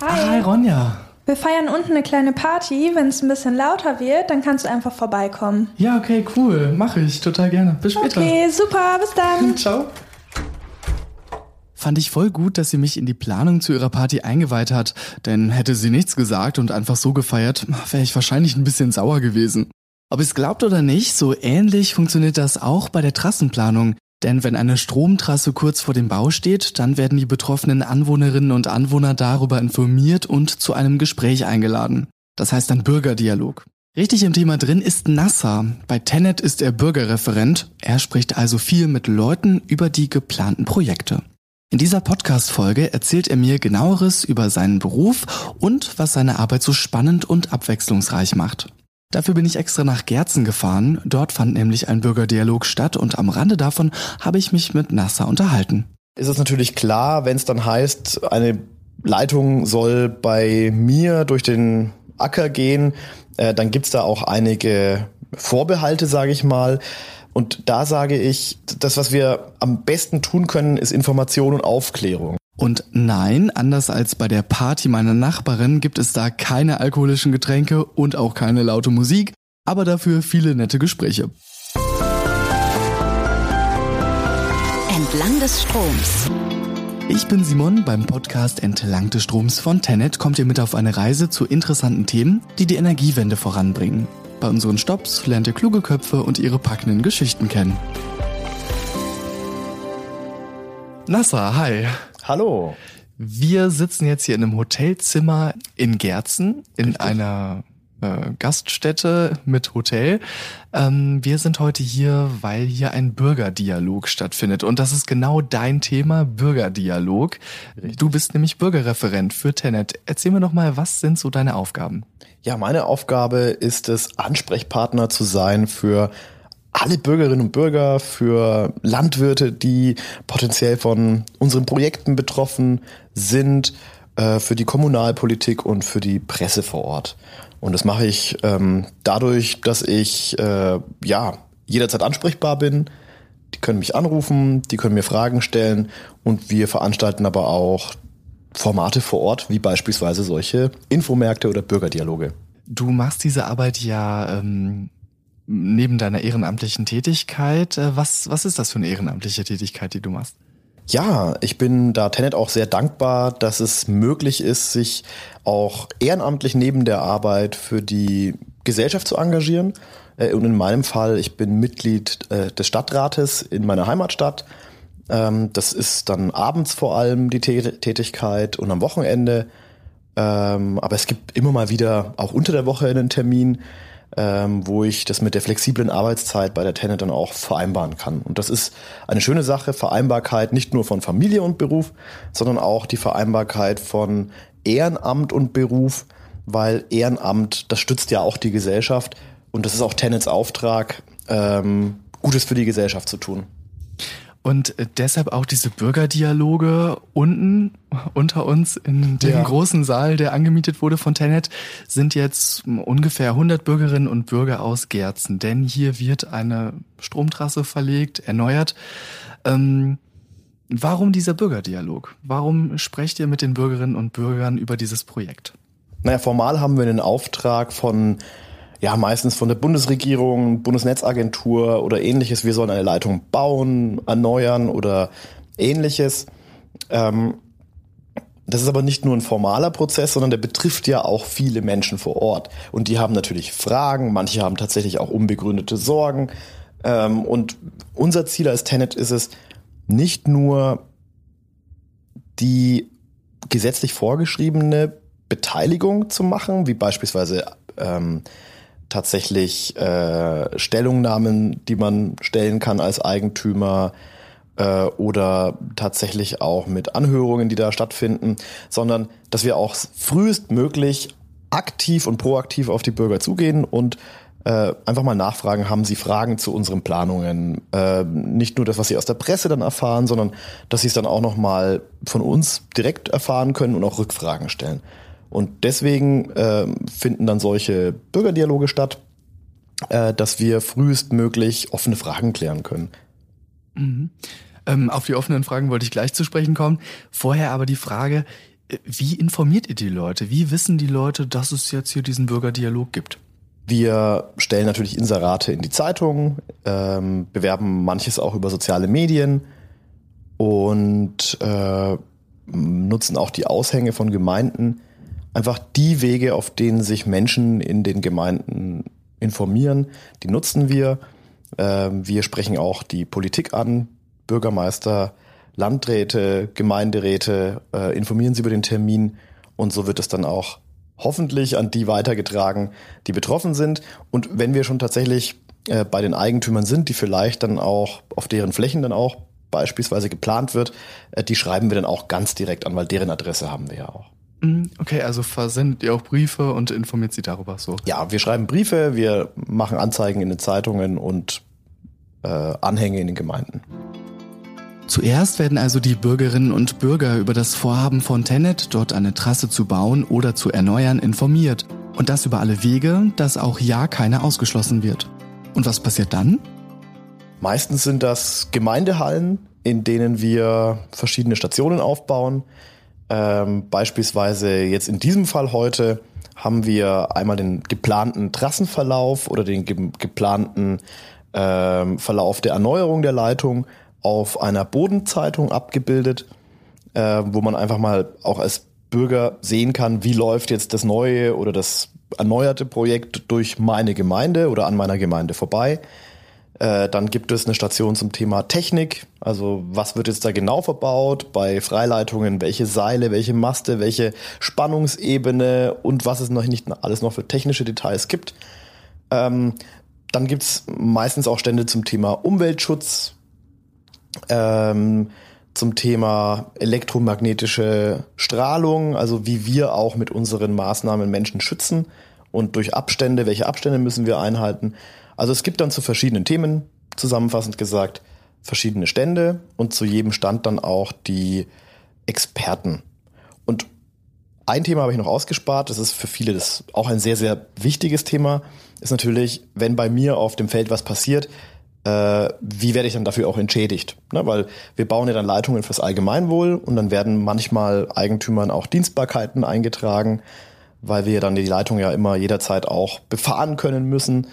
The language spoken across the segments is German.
Hi. Hi, Ronja. Wir feiern unten eine kleine Party. Wenn es ein bisschen lauter wird, dann kannst du einfach vorbeikommen. Ja, okay, cool. Mache ich total gerne. Bis später. Okay, super. Bis dann. Ciao. Fand ich voll gut, dass sie mich in die Planung zu ihrer Party eingeweiht hat, denn hätte sie nichts gesagt und einfach so gefeiert, wäre ich wahrscheinlich ein bisschen sauer gewesen. Ob ihr es glaubt oder nicht, so ähnlich funktioniert das auch bei der Trassenplanung. Denn wenn eine Stromtrasse kurz vor dem Bau steht, dann werden die betroffenen Anwohnerinnen und Anwohner darüber informiert und zu einem Gespräch eingeladen. Das heißt ein Bürgerdialog. Richtig im Thema drin ist Nasser. Bei Tenet ist er Bürgerreferent. Er spricht also viel mit Leuten über die geplanten Projekte. In dieser Podcast-Folge erzählt er mir genaueres über seinen Beruf und was seine Arbeit so spannend und abwechslungsreich macht. Dafür bin ich extra nach Gerzen gefahren. Dort fand nämlich ein Bürgerdialog statt und am Rande davon habe ich mich mit Nasser unterhalten. Ist es natürlich klar, wenn es dann heißt, eine Leitung soll bei mir durch den Acker gehen, äh, dann gibt's da auch einige Vorbehalte, sage ich mal. Und da sage ich, das, was wir am besten tun können, ist Information und Aufklärung. Und nein, anders als bei der Party meiner Nachbarin gibt es da keine alkoholischen Getränke und auch keine laute Musik, aber dafür viele nette Gespräche. Entlang des Stroms. Ich bin Simon, beim Podcast Entlang des Stroms von Tenet kommt ihr mit auf eine Reise zu interessanten Themen, die die Energiewende voranbringen. Bei unseren Stops lernt ihr kluge Köpfe und ihre packenden Geschichten kennen. Nasser, hi. Hallo. Wir sitzen jetzt hier in einem Hotelzimmer in Gerzen, in Richtig. einer äh, Gaststätte mit Hotel. Ähm, wir sind heute hier, weil hier ein Bürgerdialog stattfindet. Und das ist genau dein Thema, Bürgerdialog. Richtig. Du bist nämlich Bürgerreferent für Tenet. Erzähl mir doch mal, was sind so deine Aufgaben? Ja, meine Aufgabe ist es, Ansprechpartner zu sein für alle Bürgerinnen und Bürger, für Landwirte, die potenziell von unseren Projekten betroffen sind, äh, für die Kommunalpolitik und für die Presse vor Ort. Und das mache ich ähm, dadurch, dass ich äh, ja jederzeit ansprechbar bin. Die können mich anrufen, die können mir Fragen stellen und wir veranstalten aber auch Formate vor Ort, wie beispielsweise solche Infomärkte oder Bürgerdialoge. Du machst diese Arbeit ja ähm, neben deiner ehrenamtlichen Tätigkeit, äh, was, was ist das für eine ehrenamtliche Tätigkeit, die du machst? Ja, ich bin da Tenet auch sehr dankbar, dass es möglich ist, sich auch ehrenamtlich neben der Arbeit für die Gesellschaft zu engagieren. Äh, und in meinem Fall, ich bin Mitglied äh, des Stadtrates in meiner Heimatstadt. Ähm, das ist dann abends vor allem die Tätigkeit und am Wochenende. Ähm, aber es gibt immer mal wieder auch unter der Woche einen Termin, ähm, wo ich das mit der flexiblen Arbeitszeit bei der Tenet dann auch vereinbaren kann. Und das ist eine schöne Sache, Vereinbarkeit nicht nur von Familie und Beruf, sondern auch die Vereinbarkeit von Ehrenamt und Beruf, weil Ehrenamt, das stützt ja auch die Gesellschaft und das ist auch Tenets Auftrag, ähm, Gutes für die Gesellschaft zu tun. Und deshalb auch diese Bürgerdialoge unten unter uns in dem ja. großen Saal, der angemietet wurde von Tenet, sind jetzt ungefähr 100 Bürgerinnen und Bürger aus Gerzen. Denn hier wird eine Stromtrasse verlegt, erneuert. Ähm, warum dieser Bürgerdialog? Warum sprecht ihr mit den Bürgerinnen und Bürgern über dieses Projekt? Naja, formal haben wir den Auftrag von ja meistens von der Bundesregierung, Bundesnetzagentur oder ähnliches. Wir sollen eine Leitung bauen, erneuern oder ähnliches. Ähm, das ist aber nicht nur ein formaler Prozess, sondern der betrifft ja auch viele Menschen vor Ort. Und die haben natürlich Fragen, manche haben tatsächlich auch unbegründete Sorgen. Ähm, und unser Ziel als Tenet ist es, nicht nur die gesetzlich vorgeschriebene Beteiligung zu machen, wie beispielsweise ähm, tatsächlich äh, Stellungnahmen, die man stellen kann als Eigentümer äh, oder tatsächlich auch mit Anhörungen, die da stattfinden, sondern dass wir auch frühestmöglich aktiv und proaktiv auf die Bürger zugehen und äh, einfach mal nachfragen, haben Sie Fragen zu unseren Planungen? Äh, nicht nur das, was Sie aus der Presse dann erfahren, sondern dass Sie es dann auch noch mal von uns direkt erfahren können und auch Rückfragen stellen. Und deswegen äh, finden dann solche Bürgerdialoge statt, äh, dass wir frühestmöglich offene Fragen klären können. Mhm. Ähm, auf die offenen Fragen wollte ich gleich zu sprechen kommen. Vorher aber die Frage, Wie informiert ihr die Leute? Wie wissen die Leute, dass es jetzt hier diesen Bürgerdialog gibt? Wir stellen natürlich Inserate in die Zeitung, ähm, bewerben manches auch über soziale Medien und äh, nutzen auch die Aushänge von Gemeinden. Einfach die Wege, auf denen sich Menschen in den Gemeinden informieren, die nutzen wir. Äh, wir sprechen auch die Politik an, Bürgermeister, Landräte, Gemeinderäte, äh, informieren sie über den Termin und so wird es dann auch hoffentlich an die weitergetragen, die betroffen sind. Und wenn wir schon tatsächlich äh, bei den Eigentümern sind, die vielleicht dann auch auf deren Flächen dann auch beispielsweise geplant wird, äh, die schreiben wir dann auch ganz direkt an, weil deren Adresse haben wir ja auch. Mhm, okay, also versendet ihr auch Briefe und informiert sie darüber so? Ja, wir schreiben Briefe, wir machen Anzeigen in den Zeitungen und äh, Anhänge in den Gemeinden. Zuerst werden also die Bürgerinnen und Bürger über das Vorhaben von Tenet, dort eine Trasse zu bauen oder zu erneuern, informiert. Und das über alle Wege, dass auch ja keine ausgeschlossen wird. Und was passiert dann? Meistens sind das Gemeindehallen, in denen wir verschiedene Stationen aufbauen. Ähm, beispielsweise jetzt in diesem Fall heute haben wir einmal den geplanten Trassenverlauf oder den ge geplanten ähm, Verlauf der Erneuerung der Leitung auf einer Bodenzeitung abgebildet, äh, wo man einfach mal auch als Bürger sehen kann, wie läuft jetzt das neue oder das erneuerte Projekt durch meine Gemeinde oder an meiner Gemeinde vorbei. Äh, dann gibt es eine Station zum Thema Technik, also was wird jetzt da genau verbaut? Bei Freileitungen, welche Seile, welche Maste, welche Spannungsebene? Und was es noch nicht alles noch für technische Details gibt. Ähm, dann gibt's meistens auch Stände zum Thema Umweltschutz, ähm, zum Thema elektromagnetische Strahlung, also wie wir auch mit unseren Maßnahmen Menschen schützen. Und durch Abstände, welche Abstände müssen wir einhalten. Also es gibt dann zu verschiedenen Themen, zusammenfassend gesagt, verschiedene Stände und zu jedem Stand dann auch die Experten. Und ein Thema habe ich noch ausgespart, das ist für viele das auch ein sehr, sehr wichtiges Thema, ist natürlich, wenn bei mir auf dem Feld was passiert, äh, wie werde ich dann dafür auch entschädigt? Ne? Weil wir bauen ja dann Leitungen fürs Allgemeinwohl und dann werden manchmal Eigentümern auch Dienstbarkeiten eingetragen, weil wir dann die Leitung ja immer jederzeit auch befahren können müssen.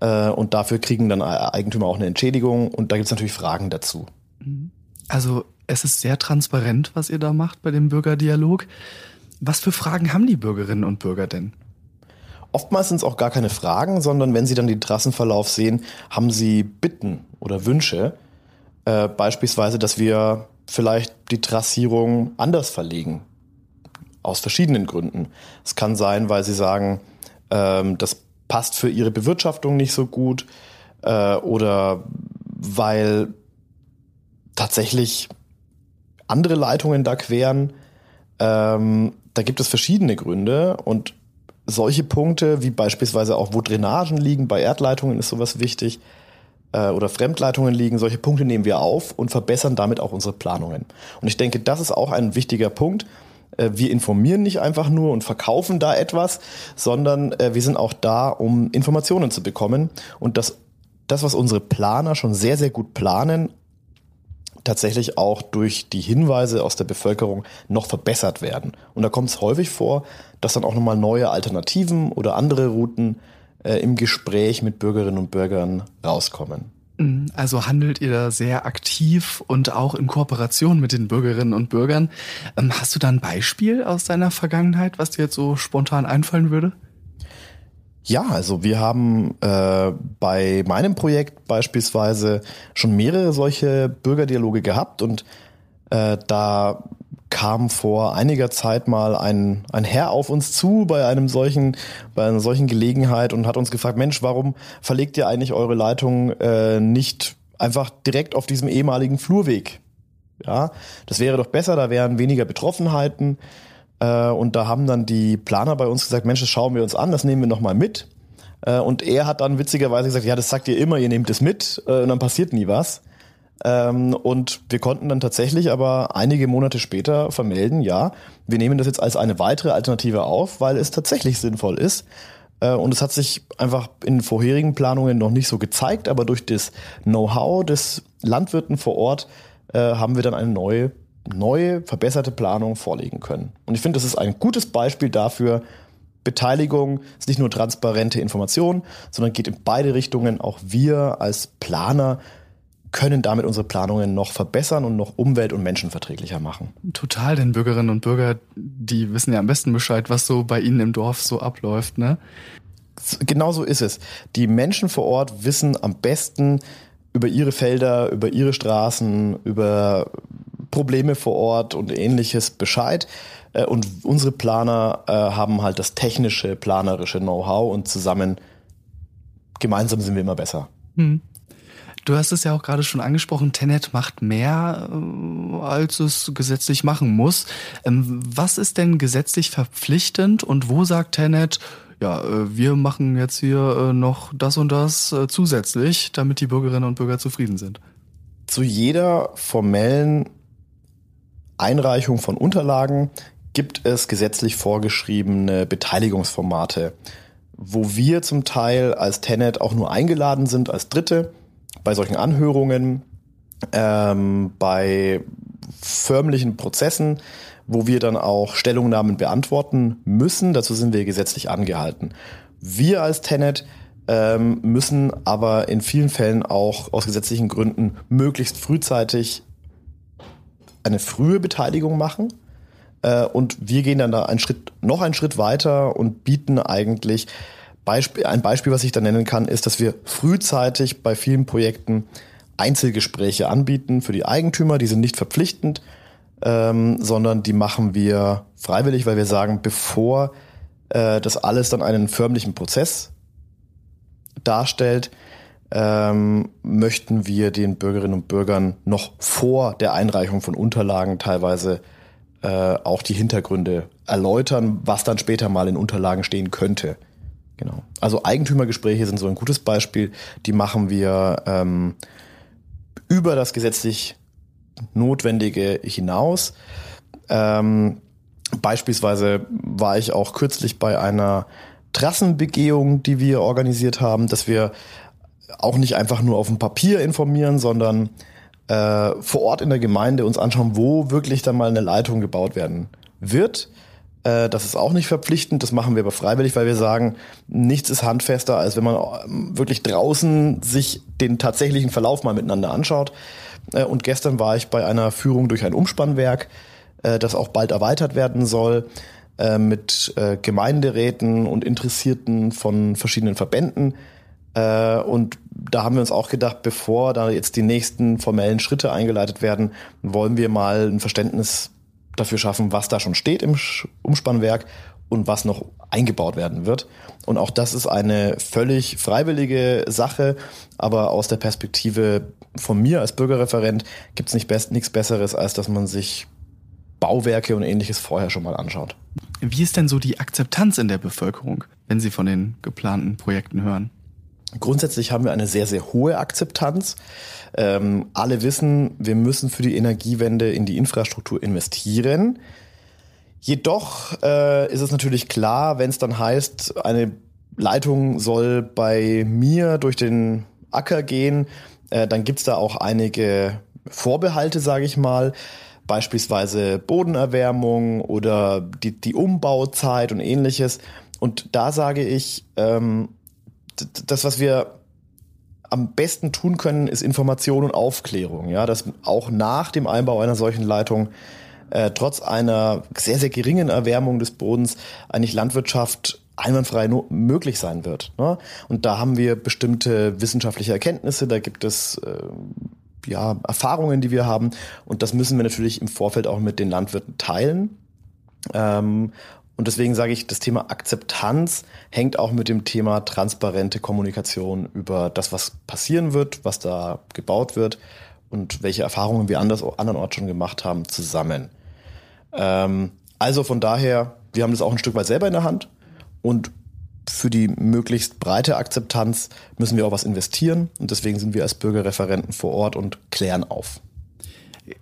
Äh, und dafür kriegen dann Eigentümer auch eine Entschädigung und da gibt es natürlich Fragen dazu. Also es ist sehr transparent, was ihr da macht bei dem Bürgerdialog. Was für Fragen haben die Bürgerinnen und Bürger denn? Oftmals sind es auch gar keine Fragen, sondern wenn Sie dann den Trassenverlauf sehen, haben Sie Bitten oder Wünsche. Äh, beispielsweise, dass wir vielleicht die Trassierung anders verlegen. Aus verschiedenen Gründen. Es kann sein, weil Sie sagen, ähm, das passt für Ihre Bewirtschaftung nicht so gut äh, oder weil tatsächlich andere Leitungen da queren. Ähm, da gibt es verschiedene Gründe und solche Punkte, wie beispielsweise auch, wo Drainagen liegen, bei Erdleitungen ist sowas wichtig, äh, oder Fremdleitungen liegen, solche Punkte nehmen wir auf und verbessern damit auch unsere Planungen. Und ich denke, das ist auch ein wichtiger Punkt. Äh, wir informieren nicht einfach nur und verkaufen da etwas, sondern äh, wir sind auch da, um Informationen zu bekommen und das, das, was unsere Planer schon sehr, sehr gut planen, tatsächlich auch durch die Hinweise aus der Bevölkerung noch verbessert werden. Und da kommt es häufig vor, dass dann auch nochmal neue Alternativen oder andere Routen äh, im Gespräch mit Bürgerinnen und Bürgern rauskommen. Mhm. Also handelt ihr da sehr aktiv und auch in Kooperation mit den Bürgerinnen und Bürgern. Ähm, hast du da ein Beispiel aus deiner Vergangenheit, was dir jetzt so spontan einfallen würde? Ja, also wir haben äh, bei meinem Projekt beispielsweise schon mehrere solche Bürgerdialoge gehabt und äh, da kam vor einiger Zeit mal ein, ein Herr auf uns zu bei einem solchen, bei einer solchen Gelegenheit und hat uns gefragt, Mensch, warum verlegt ihr eigentlich eure Leitung äh, nicht einfach direkt auf diesem ehemaligen Flurweg? Ja, das wäre doch besser, da wären weniger Betroffenheiten. Äh, und da haben dann die Planer bei uns gesagt, Mensch, das schauen wir uns an, das nehmen wir nochmal mit. Äh, und er hat dann witzigerweise gesagt, ja, das sagt ihr immer, ihr nehmt es mit äh, und dann passiert nie was. Ähm, und wir konnten dann tatsächlich aber einige Monate später vermelden, ja, wir nehmen das jetzt als eine weitere Alternative auf, weil es tatsächlich sinnvoll ist. Und es hat sich einfach in vorherigen Planungen noch nicht so gezeigt, aber durch das Know-how des Landwirten vor Ort haben wir dann eine neue neue, verbesserte Planung vorlegen können. Und ich finde, das ist ein gutes Beispiel dafür, Beteiligung ist nicht nur transparente Information, sondern geht in beide Richtungen. Auch wir als Planer können damit unsere Planungen noch verbessern und noch umwelt- und menschenverträglicher machen. Total, denn Bürgerinnen und Bürger, die wissen ja am besten Bescheid, was so bei ihnen im Dorf so abläuft, ne? Genau so ist es. Die Menschen vor Ort wissen am besten über ihre Felder, über ihre Straßen, über Probleme vor Ort und ähnliches Bescheid. Äh, und unsere Planer äh, haben halt das technische, planerische Know-how und zusammen, gemeinsam sind wir immer besser. Hm. Du hast es ja auch gerade schon angesprochen, Tenet macht mehr, äh, als es gesetzlich machen muss. Ähm, was ist denn gesetzlich verpflichtend und wo sagt Tenet, ja, äh, wir machen jetzt hier äh, noch das und das zusätzlich, damit die Bürgerinnen und Bürger zufrieden sind? Zu jeder formellen Einreichung von Unterlagen gibt es gesetzlich vorgeschriebene Beteiligungsformate, wo wir zum Teil als Tenet auch nur eingeladen sind als Dritte bei solchen Anhörungen, ähm, bei förmlichen Prozessen, wo wir dann auch Stellungnahmen beantworten müssen. Dazu sind wir gesetzlich angehalten. Wir als Tenet ähm, müssen aber in vielen Fällen auch aus gesetzlichen Gründen möglichst frühzeitig eine frühe Beteiligung machen. Äh, und wir gehen dann da einen Schritt, noch einen Schritt weiter und bieten eigentlich Beispiel, ein Beispiel, was ich da nennen kann, ist, dass wir frühzeitig bei vielen Projekten Einzelgespräche anbieten für die Eigentümer. Die sind nicht verpflichtend, ähm, sondern die machen wir freiwillig, weil wir sagen, bevor äh, das alles dann einen förmlichen Prozess darstellt, ähm, möchten wir den Bürgerinnen und Bürgern noch vor der Einreichung von Unterlagen teilweise äh, auch die Hintergründe erläutern, was dann später mal in Unterlagen stehen könnte. Genau. Also Eigentümergespräche sind so ein gutes Beispiel. Die machen wir ähm, über das gesetzlich Notwendige hinaus. Ähm, beispielsweise war ich auch kürzlich bei einer Trassenbegehung, die wir organisiert haben, dass wir auch nicht einfach nur auf dem Papier informieren, sondern äh, vor Ort in der Gemeinde uns anschauen, wo wirklich dann mal eine Leitung gebaut werden wird. Äh, das ist auch nicht verpflichtend, das machen wir aber freiwillig, weil wir sagen, nichts ist handfester, als wenn man ähm, wirklich draußen sich den tatsächlichen Verlauf mal miteinander anschaut. Äh, und gestern war ich bei einer Führung durch ein Umspannwerk, äh, das auch bald erweitert werden soll, mit Gemeinderäten und Interessierten von verschiedenen Verbänden. Und da haben wir uns auch gedacht, bevor da jetzt die nächsten formellen Schritte eingeleitet werden, wollen wir mal ein Verständnis dafür schaffen, was da schon steht im Umspannwerk und was noch eingebaut werden wird. Und auch das ist eine völlig freiwillige Sache, aber aus der Perspektive von mir als Bürgerreferent gibt es nicht best, nichts Besseres, als dass man sich Bauwerke und ähnliches vorher schon mal anschaut. Wie ist denn so die Akzeptanz in der Bevölkerung, wenn Sie von den geplanten Projekten hören? Grundsätzlich haben wir eine sehr, sehr hohe Akzeptanz. Ähm, alle wissen, wir müssen für die Energiewende in die Infrastruktur investieren. Jedoch äh, ist es natürlich klar, wenn es dann heißt, eine Leitung soll bei mir durch den Acker gehen, äh, dann gibt's da auch einige Vorbehalte, sage ich mal. Beispielsweise Bodenerwärmung oder die, die Umbauzeit und ähnliches. Und da sage ich, ähm, das, was wir am besten tun können, ist Information und Aufklärung. Ja, dass auch nach dem Einbau einer solchen Leitung äh, trotz einer sehr, sehr geringen Erwärmung des Bodens eigentlich Landwirtschaft einwandfrei möglich sein wird. Ne? Und da haben wir bestimmte wissenschaftliche Erkenntnisse, da gibt es äh, ja, Erfahrungen, die wir haben. Und das müssen wir natürlich im Vorfeld auch mit den Landwirten teilen. Ähm, und deswegen sage ich, das Thema Akzeptanz hängt auch mit dem Thema transparente Kommunikation über das, was passieren wird, was da gebaut wird und welche Erfahrungen wir anders, andernorts schon gemacht haben, zusammen. Ähm, also von daher, wir haben das auch ein Stück weit selber in der Hand und für die möglichst breite Akzeptanz müssen wir auch was investieren und deswegen sind wir als Bürgerreferenten vor Ort und klären auf.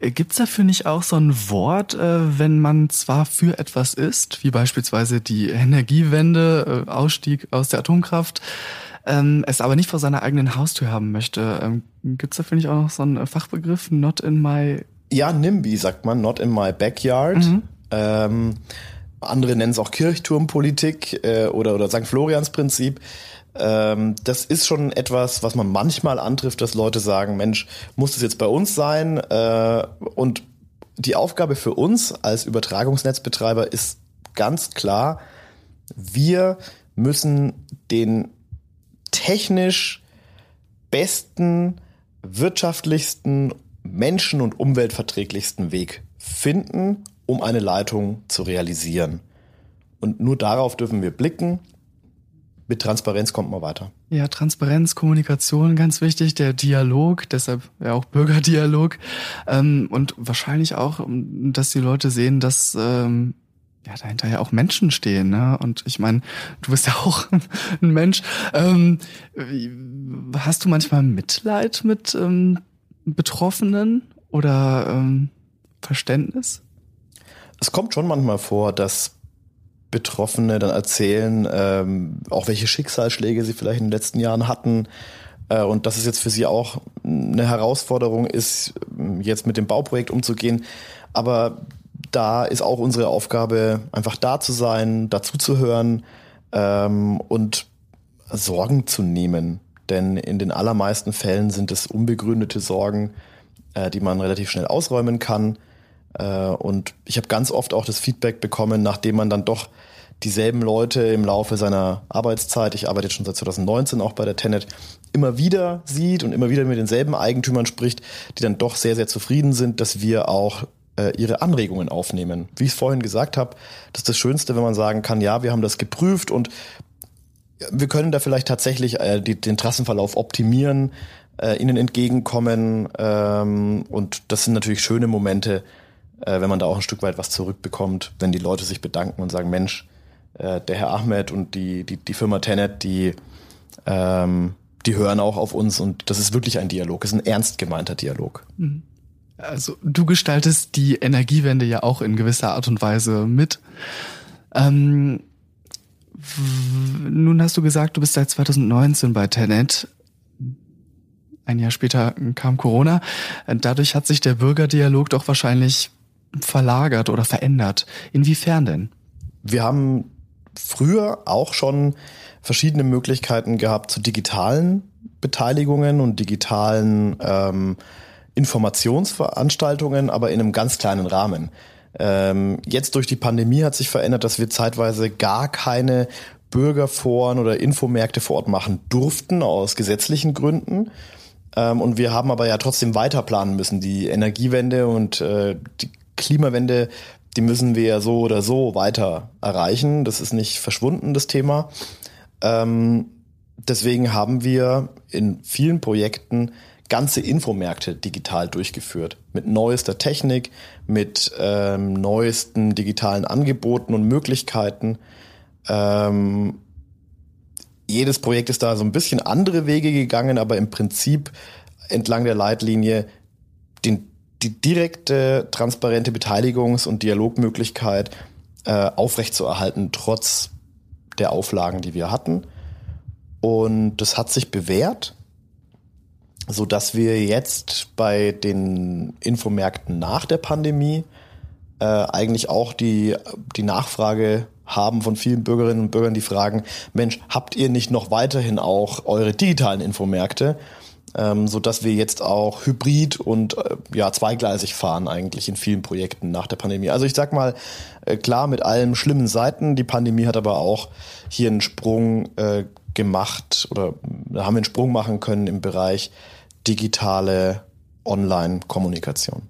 Gibt's dafür nicht auch so ein Wort, äh, wenn man zwar für etwas ist, wie beispielsweise die Energiewende, äh, Ausstieg aus der Atomkraft, ähm, es aber nicht vor seiner eigenen Haustür haben möchte? Ähm, Gibt's dafür nicht auch noch so einen Fachbegriff, not in my Ja, NIMBY sagt man, not in my backyard. Mhm. Ähm, andere nennen es auch Kirchturmpolitik äh, oder, oder St. Florians Prinzip. Ähm, das ist schon etwas, was man manchmal antrifft, dass Leute sagen, Mensch, muss das jetzt bei uns sein? Äh, und die Aufgabe für uns als Übertragungsnetzbetreiber ist ganz klar, wir müssen den technisch besten, wirtschaftlichsten, menschen- und umweltverträglichsten Weg finden, um eine Leitung zu realisieren. Und nur darauf dürfen wir blicken. Mit Transparenz kommt man weiter. Ja, Transparenz, Kommunikation, ganz wichtig, der Dialog, deshalb ja auch Bürgerdialog ähm, und wahrscheinlich auch, dass die Leute sehen, dass ähm, ja dahinter ja auch Menschen stehen, ne? Und ich meine, du bist ja auch ein Mensch. Ähm, hast du manchmal Mitleid mit ähm, Betroffenen oder ähm, Verständnis? Es kommt schon manchmal vor, dass Betroffene dann erzählen, ähm, auch welche Schicksalsschläge sie vielleicht in den letzten Jahren hatten äh, und dass es jetzt für sie auch eine Herausforderung ist, jetzt mit dem Bauprojekt umzugehen. Aber da ist auch unsere Aufgabe, einfach da zu sein, dazuzuhören ähm, und Sorgen zu nehmen. Denn in den allermeisten Fällen sind es unbegründete Sorgen, äh, die man relativ schnell ausräumen kann. Äh, und ich habe ganz oft auch das Feedback bekommen, nachdem man dann doch dieselben Leute im Laufe seiner Arbeitszeit, ich arbeite jetzt schon seit 2019 auch bei der Tenet, immer wieder sieht und immer wieder mit denselben Eigentümern spricht, die dann doch sehr, sehr zufrieden sind, dass wir auch äh, ihre Anregungen aufnehmen. Wie ich es vorhin gesagt habe, das ist das Schönste, wenn man sagen kann, ja, wir haben das geprüft und wir können da vielleicht tatsächlich äh, die, den Trassenverlauf optimieren, äh, ihnen entgegenkommen ähm, und das sind natürlich schöne Momente, äh, wenn man da auch ein Stück weit was zurückbekommt, wenn die Leute sich bedanken und sagen, Mensch, äh, der Herr Ahmed und die, die, die Firma Tenet, die, ähm, die hören auch auf uns und das ist wirklich ein Dialog, ist ein ernst gemeinter Dialog. Mhm. Also du gestaltest die Energiewende ja auch in gewisser Art und Weise mit. Ähm, nun hast du gesagt, du bist seit 2019 bei Tenet. Ein Jahr später kam Corona. Dadurch hat sich der Bürgerdialog doch wahrscheinlich verlagert oder verändert. Inwiefern denn? Wir haben früher auch schon verschiedene Möglichkeiten gehabt zu digitalen Beteiligungen und digitalen ähm, Informationsveranstaltungen, aber in einem ganz kleinen Rahmen. Ähm, jetzt durch die Pandemie hat sich verändert, dass wir zeitweise gar keine Bürgerforen oder Infomärkte vor Ort machen durften aus gesetzlichen Gründen. Ähm, und wir haben aber ja trotzdem weiter planen müssen. Die Energiewende und äh, die Klimawende, die müssen wir ja so oder so weiter erreichen. Das ist nicht verschwunden, das Thema. Ähm, deswegen haben wir in vielen Projekten ganze Infomärkte digital durchgeführt. Mit neuester Technik, mit ähm, neuesten digitalen Angeboten und Möglichkeiten. Ähm, jedes Projekt ist da so ein bisschen andere Wege gegangen, aber im Prinzip entlang der Leitlinie die direkte, transparente Beteiligungs- und Dialogmöglichkeit äh, aufrechtzuerhalten, trotz der Auflagen, die wir hatten. Und das hat sich bewährt so dass wir jetzt bei den Infomärkten nach der Pandemie äh, eigentlich auch die, die Nachfrage haben von vielen Bürgerinnen und Bürgern, die fragen, Mensch, habt ihr nicht noch weiterhin auch eure digitalen Infomärkte? Ähm, so dass wir jetzt auch hybrid und äh, ja zweigleisig fahren eigentlich in vielen Projekten nach der Pandemie. Also ich sag mal äh, klar mit allen schlimmen Seiten. Die Pandemie hat aber auch hier einen Sprung äh, gemacht oder haben wir einen Sprung machen können im Bereich digitale Online-Kommunikation.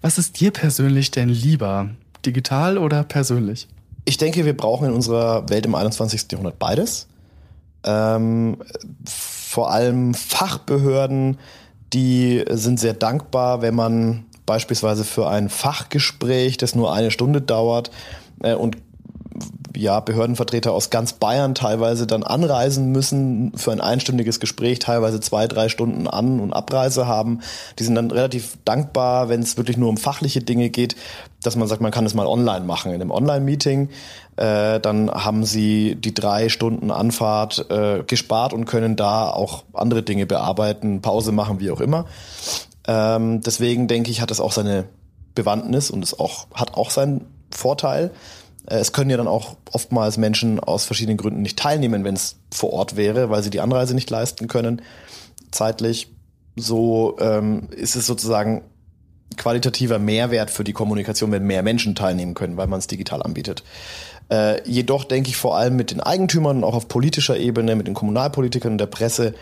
Was ist dir persönlich denn lieber? Digital oder persönlich? Ich denke, wir brauchen in unserer Welt im 21. Jahrhundert beides. Ähm, vor allem Fachbehörden, die sind sehr dankbar, wenn man beispielsweise für ein Fachgespräch, das nur eine Stunde dauert äh, und ja, Behördenvertreter aus ganz Bayern teilweise dann anreisen müssen für ein einstündiges Gespräch, teilweise zwei, drei Stunden An- und Abreise haben. Die sind dann relativ dankbar, wenn es wirklich nur um fachliche Dinge geht, dass man sagt, man kann es mal online machen in einem Online-Meeting. Äh, dann haben sie die drei Stunden Anfahrt äh, gespart und können da auch andere Dinge bearbeiten, Pause machen, wie auch immer. Ähm, deswegen denke ich, hat es auch seine Bewandtnis und es auch, hat auch seinen Vorteil. Äh, es können ja dann auch oftmals Menschen aus verschiedenen Gründen nicht teilnehmen, wenn es vor Ort wäre, weil sie die Anreise nicht leisten können, zeitlich. So ähm, ist es sozusagen qualitativer Mehrwert für die Kommunikation, wenn mehr Menschen teilnehmen können, weil man es digital anbietet. Äh, jedoch denke ich vor allem mit den Eigentümern, auch auf politischer Ebene, mit den Kommunalpolitikern und der Presse,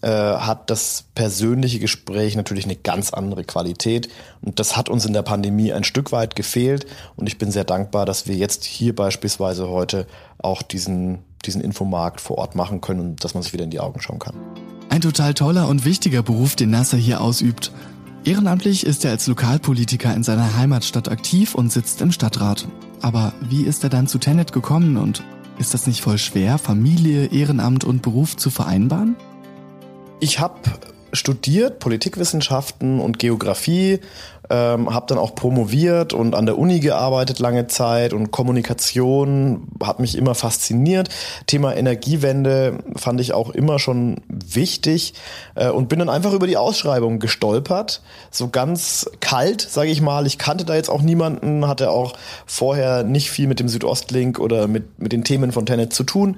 äh, hat das persönliche Gespräch natürlich eine ganz andere Qualität. Und das hat uns in der Pandemie ein Stück weit gefehlt. Und ich bin sehr dankbar, dass wir jetzt hier beispielsweise heute auch diesen, diesen Infomarkt vor Ort machen können und dass man sich wieder in die Augen schauen kann. Ein total toller und wichtiger Beruf, den Nasser hier ausübt. Ehrenamtlich ist er als Lokalpolitiker in seiner Heimatstadt aktiv und sitzt im Stadtrat. Aber wie ist er dann zu Tenet gekommen und ist das nicht voll schwer, Familie, Ehrenamt und Beruf zu vereinbaren? Ich habe studiert Politikwissenschaften und Geografie, ähm, habe dann auch promoviert und an der Uni gearbeitet lange Zeit und Kommunikation hat mich immer fasziniert. Thema Energiewende fand ich auch immer schon wichtig äh, und bin dann einfach über die Ausschreibung gestolpert, so ganz kalt, sage ich mal. Ich kannte da jetzt auch niemanden, hatte auch vorher nicht viel mit dem Südostlink oder mit mit den Themen von Tenet zu tun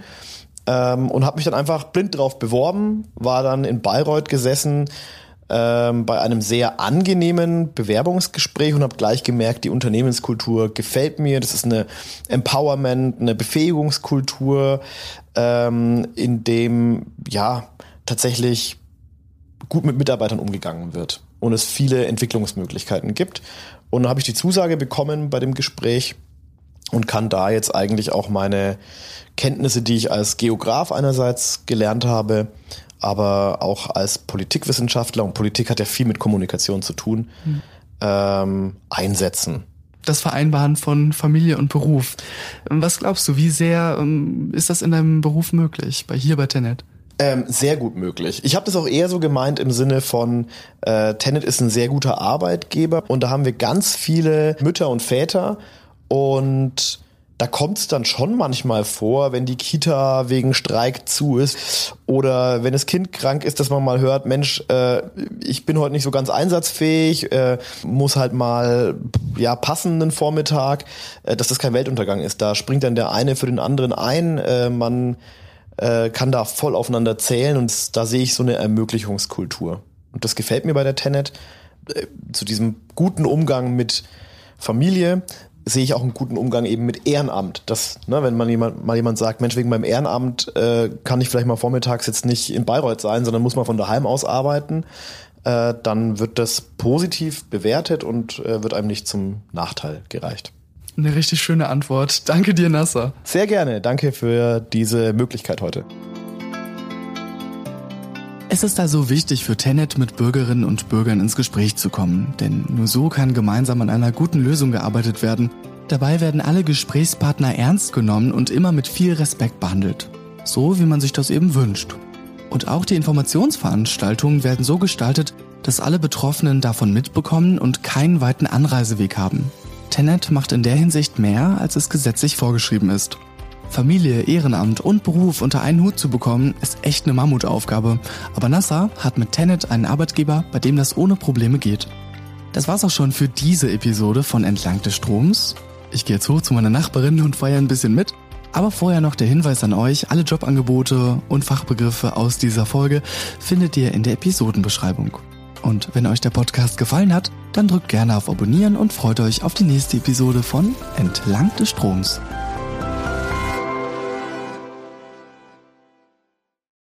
ähm, und habe mich dann einfach blind drauf beworben, war dann in Bayreuth gesessen ähm, bei einem sehr angenehmen Bewerbungsgespräch und habe gleich gemerkt, die Unternehmenskultur gefällt mir. Das ist eine Empowerment, eine Befähigungskultur, ähm, in dem ja tatsächlich gut mit Mitarbeitern umgegangen wird und es viele Entwicklungsmöglichkeiten gibt. Und dann habe ich die Zusage bekommen bei dem Gespräch und kann da jetzt eigentlich auch meine Kenntnisse, die ich als Geograf einerseits gelernt habe, aber auch als Politikwissenschaftler, und Politik hat ja viel mit Kommunikation zu tun, mhm. ähm, einsetzen. Das Vereinbaren von Familie und Beruf. Was glaubst du, wie sehr ähm, ist das in deinem Beruf möglich, bei hier bei Tenet? Ähm, sehr gut möglich. Ich habe das auch eher so gemeint im Sinne von, äh, Tenet ist ein sehr guter Arbeitgeber und da haben wir ganz viele Mütter und Väter und da kommt es dann schon manchmal vor, wenn die Kita wegen Streik zu ist oder wenn das Kind krank ist, dass man mal hört, Mensch, äh, ich bin heute nicht so ganz einsatzfähig, äh, muss halt mal ja passenden Vormittag, äh, dass das kein Weltuntergang ist. Da springt dann der eine für den anderen ein, äh, man äh, kann da voll aufeinander zählen und da sehe ich so eine Ermöglichungskultur. Und das gefällt mir bei der Tenet, äh, zu diesem guten Umgang mit Familie, sehe ich auch einen guten Umgang eben mit Ehrenamt. Das, ne, wenn man jemand, mal jemand sagt, Mensch, wegen meinem Ehrenamt äh, kann ich vielleicht mal vormittags jetzt nicht in Bayreuth sein, sondern muss mal von daheim aus arbeiten, äh, dann wird das positiv bewertet und äh, wird einem nicht zum Nachteil gereicht. Eine richtig schöne Antwort. Danke dir, Nasser. Sehr gerne. Danke für diese Möglichkeit heute. Es ist also wichtig für Tenet mit Bürgerinnen und Bürgern ins Gespräch zu kommen, denn nur so kann gemeinsam an einer guten Lösung gearbeitet werden. Dabei werden alle Gesprächspartner ernst genommen und immer mit viel Respekt behandelt. So wie man sich das eben wünscht. Und auch die Informationsveranstaltungen werden so gestaltet, dass alle Betroffenen davon mitbekommen und keinen weiten Anreiseweg haben. Tenet macht in der Hinsicht mehr, als es gesetzlich vorgeschrieben ist. Familie, Ehrenamt und Beruf unter einen Hut zu bekommen, ist echt eine Mammutaufgabe. Aber Nasser hat mit Tenet einen Arbeitgeber, bei dem das ohne Probleme geht. Das war's auch schon für diese Episode von Entlang des Stroms. Ich gehe jetzt hoch zu meiner Nachbarin und feiere ein bisschen mit. Aber vorher noch der Hinweis an euch, alle Jobangebote und Fachbegriffe aus dieser Folge findet ihr in der Episodenbeschreibung. Und wenn euch der Podcast gefallen hat, dann drückt gerne auf Abonnieren und freut euch auf die nächste Episode von Entlang des Stroms.